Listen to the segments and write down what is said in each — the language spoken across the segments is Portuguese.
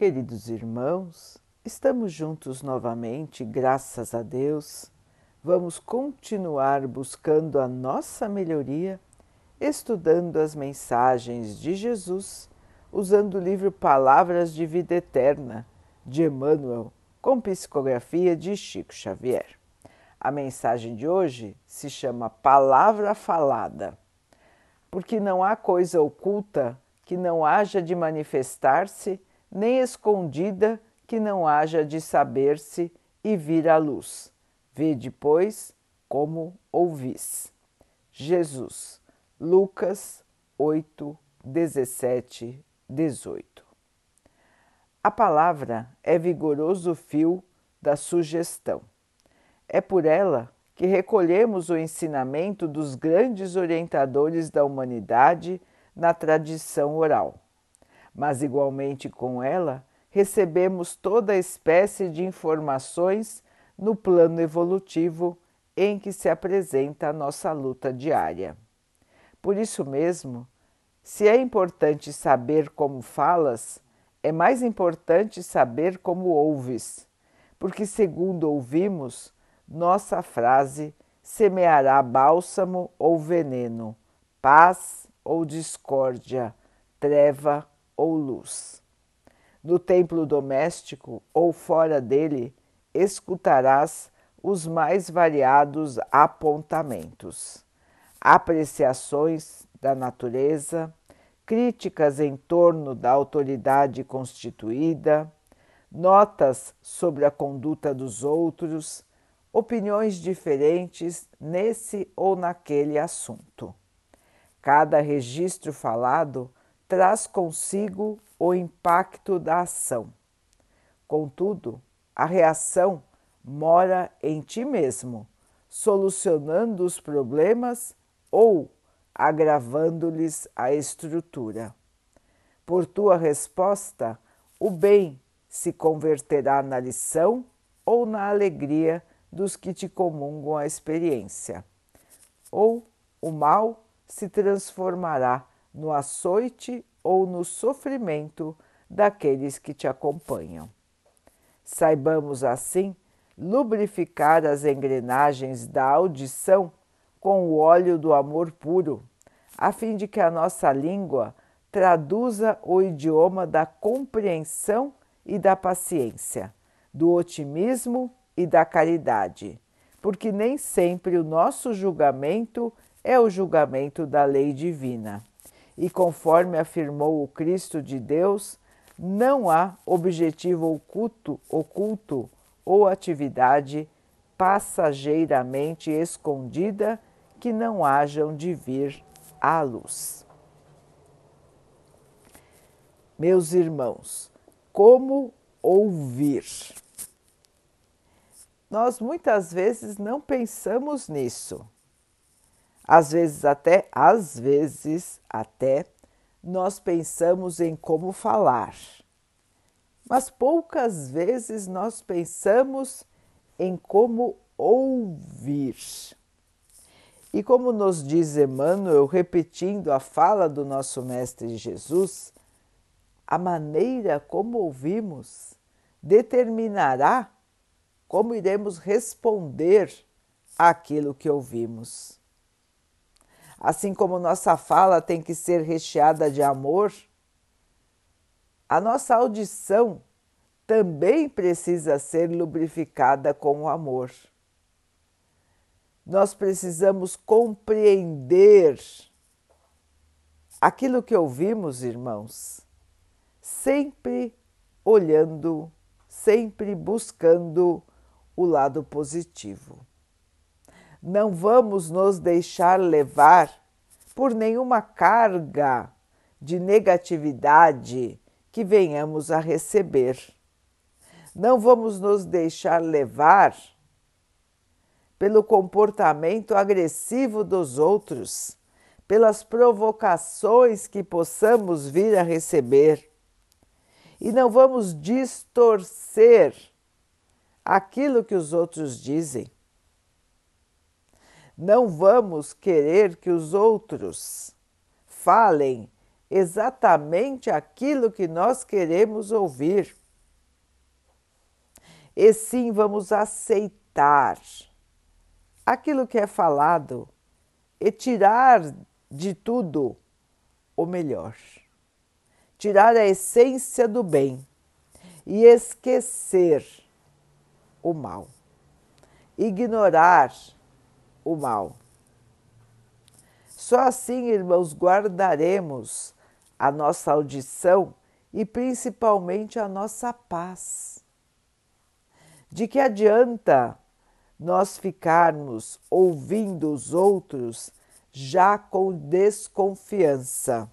Queridos irmãos, estamos juntos novamente, graças a Deus. Vamos continuar buscando a nossa melhoria, estudando as mensagens de Jesus, usando o livro Palavras de Vida Eterna, de Emmanuel, com psicografia de Chico Xavier. A mensagem de hoje se chama Palavra Falada, porque não há coisa oculta que não haja de manifestar-se nem escondida que não haja de saber-se e vir à luz. Vê depois como ouvis. Jesus, Lucas 8, 17, 18. A palavra é vigoroso fio da sugestão. É por ela que recolhemos o ensinamento dos grandes orientadores da humanidade na tradição oral mas igualmente com ela recebemos toda espécie de informações no plano evolutivo em que se apresenta a nossa luta diária. Por isso mesmo, se é importante saber como falas, é mais importante saber como ouves, porque, segundo ouvimos, nossa frase semeará bálsamo ou veneno, paz ou discórdia, treva ou luz. No templo doméstico ou fora dele, escutarás os mais variados apontamentos, apreciações da natureza, críticas em torno da autoridade constituída, notas sobre a conduta dos outros, opiniões diferentes nesse ou naquele assunto. Cada registro falado traz consigo o impacto da ação. Contudo, a reação mora em ti mesmo, solucionando os problemas ou agravando-lhes a estrutura. Por tua resposta, o bem se converterá na lição ou na alegria dos que te comungam a experiência, ou o mal se transformará no açoite ou no sofrimento daqueles que te acompanham. Saibamos assim lubrificar as engrenagens da audição com o óleo do amor puro, a fim de que a nossa língua traduza o idioma da compreensão e da paciência, do otimismo e da caridade, porque nem sempre o nosso julgamento é o julgamento da lei divina e conforme afirmou o Cristo de Deus, não há objetivo oculto, oculto ou atividade passageiramente escondida que não hajam de vir à luz. Meus irmãos, como ouvir? Nós muitas vezes não pensamos nisso às vezes até, às vezes até, nós pensamos em como falar, mas poucas vezes nós pensamos em como ouvir. E como nos diz Emmanuel, repetindo a fala do nosso Mestre Jesus, a maneira como ouvimos determinará como iremos responder àquilo que ouvimos. Assim como nossa fala tem que ser recheada de amor, a nossa audição também precisa ser lubrificada com o amor. Nós precisamos compreender aquilo que ouvimos, irmãos, sempre olhando, sempre buscando o lado positivo. Não vamos nos deixar levar por nenhuma carga de negatividade que venhamos a receber. Não vamos nos deixar levar pelo comportamento agressivo dos outros, pelas provocações que possamos vir a receber. E não vamos distorcer aquilo que os outros dizem. Não vamos querer que os outros falem exatamente aquilo que nós queremos ouvir. E sim vamos aceitar aquilo que é falado e tirar de tudo o melhor. Tirar a essência do bem e esquecer o mal. Ignorar o mal. Só assim, irmãos, guardaremos a nossa audição e principalmente a nossa paz. De que adianta nós ficarmos ouvindo os outros já com desconfiança?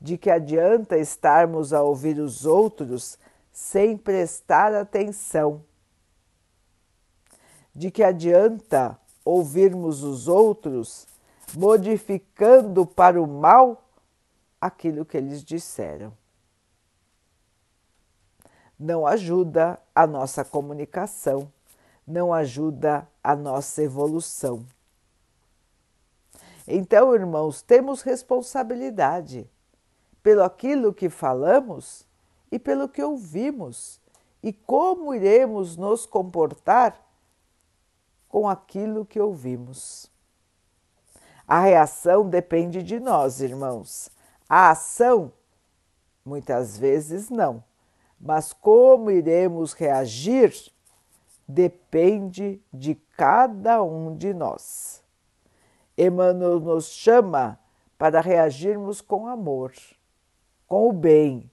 De que adianta estarmos a ouvir os outros sem prestar atenção? De que adianta ouvirmos os outros modificando para o mal aquilo que eles disseram. Não ajuda a nossa comunicação, não ajuda a nossa evolução. Então, irmãos, temos responsabilidade pelo aquilo que falamos e pelo que ouvimos e como iremos nos comportar com aquilo que ouvimos. A reação depende de nós, irmãos. A ação, muitas vezes não. Mas como iremos reagir depende de cada um de nós. Emmanuel nos chama para reagirmos com amor, com o bem,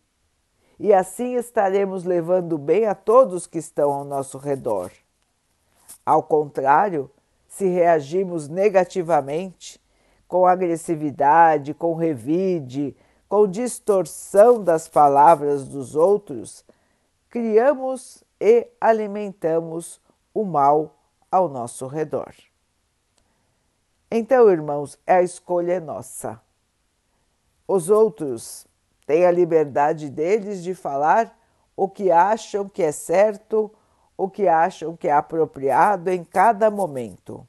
e assim estaremos levando bem a todos que estão ao nosso redor. Ao contrário, se reagimos negativamente, com agressividade, com revide, com distorção das palavras dos outros, criamos e alimentamos o mal ao nosso redor. Então, irmãos, a escolha é nossa. Os outros têm a liberdade deles de falar o que acham que é certo o que acham que é apropriado em cada momento.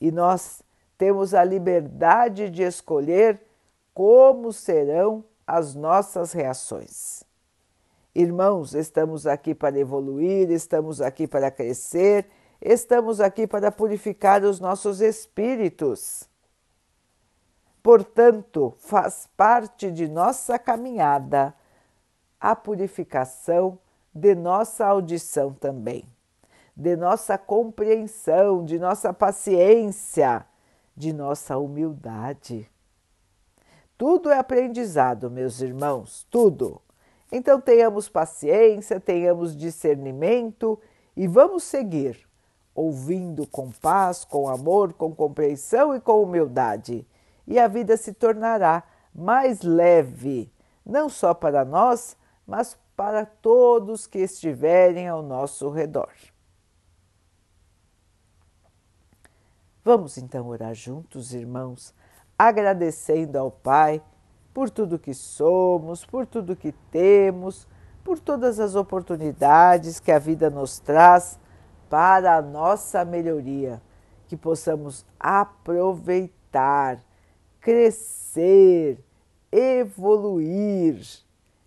E nós temos a liberdade de escolher como serão as nossas reações. Irmãos, estamos aqui para evoluir, estamos aqui para crescer, estamos aqui para purificar os nossos espíritos. Portanto, faz parte de nossa caminhada a purificação de nossa audição também, de nossa compreensão, de nossa paciência, de nossa humildade. Tudo é aprendizado, meus irmãos, tudo. Então tenhamos paciência, tenhamos discernimento e vamos seguir, ouvindo com paz, com amor, com compreensão e com humildade. E a vida se tornará mais leve, não só para nós, mas para todos que estiverem ao nosso redor. Vamos então orar juntos, irmãos, agradecendo ao Pai por tudo que somos, por tudo que temos, por todas as oportunidades que a vida nos traz para a nossa melhoria, que possamos aproveitar, crescer, evoluir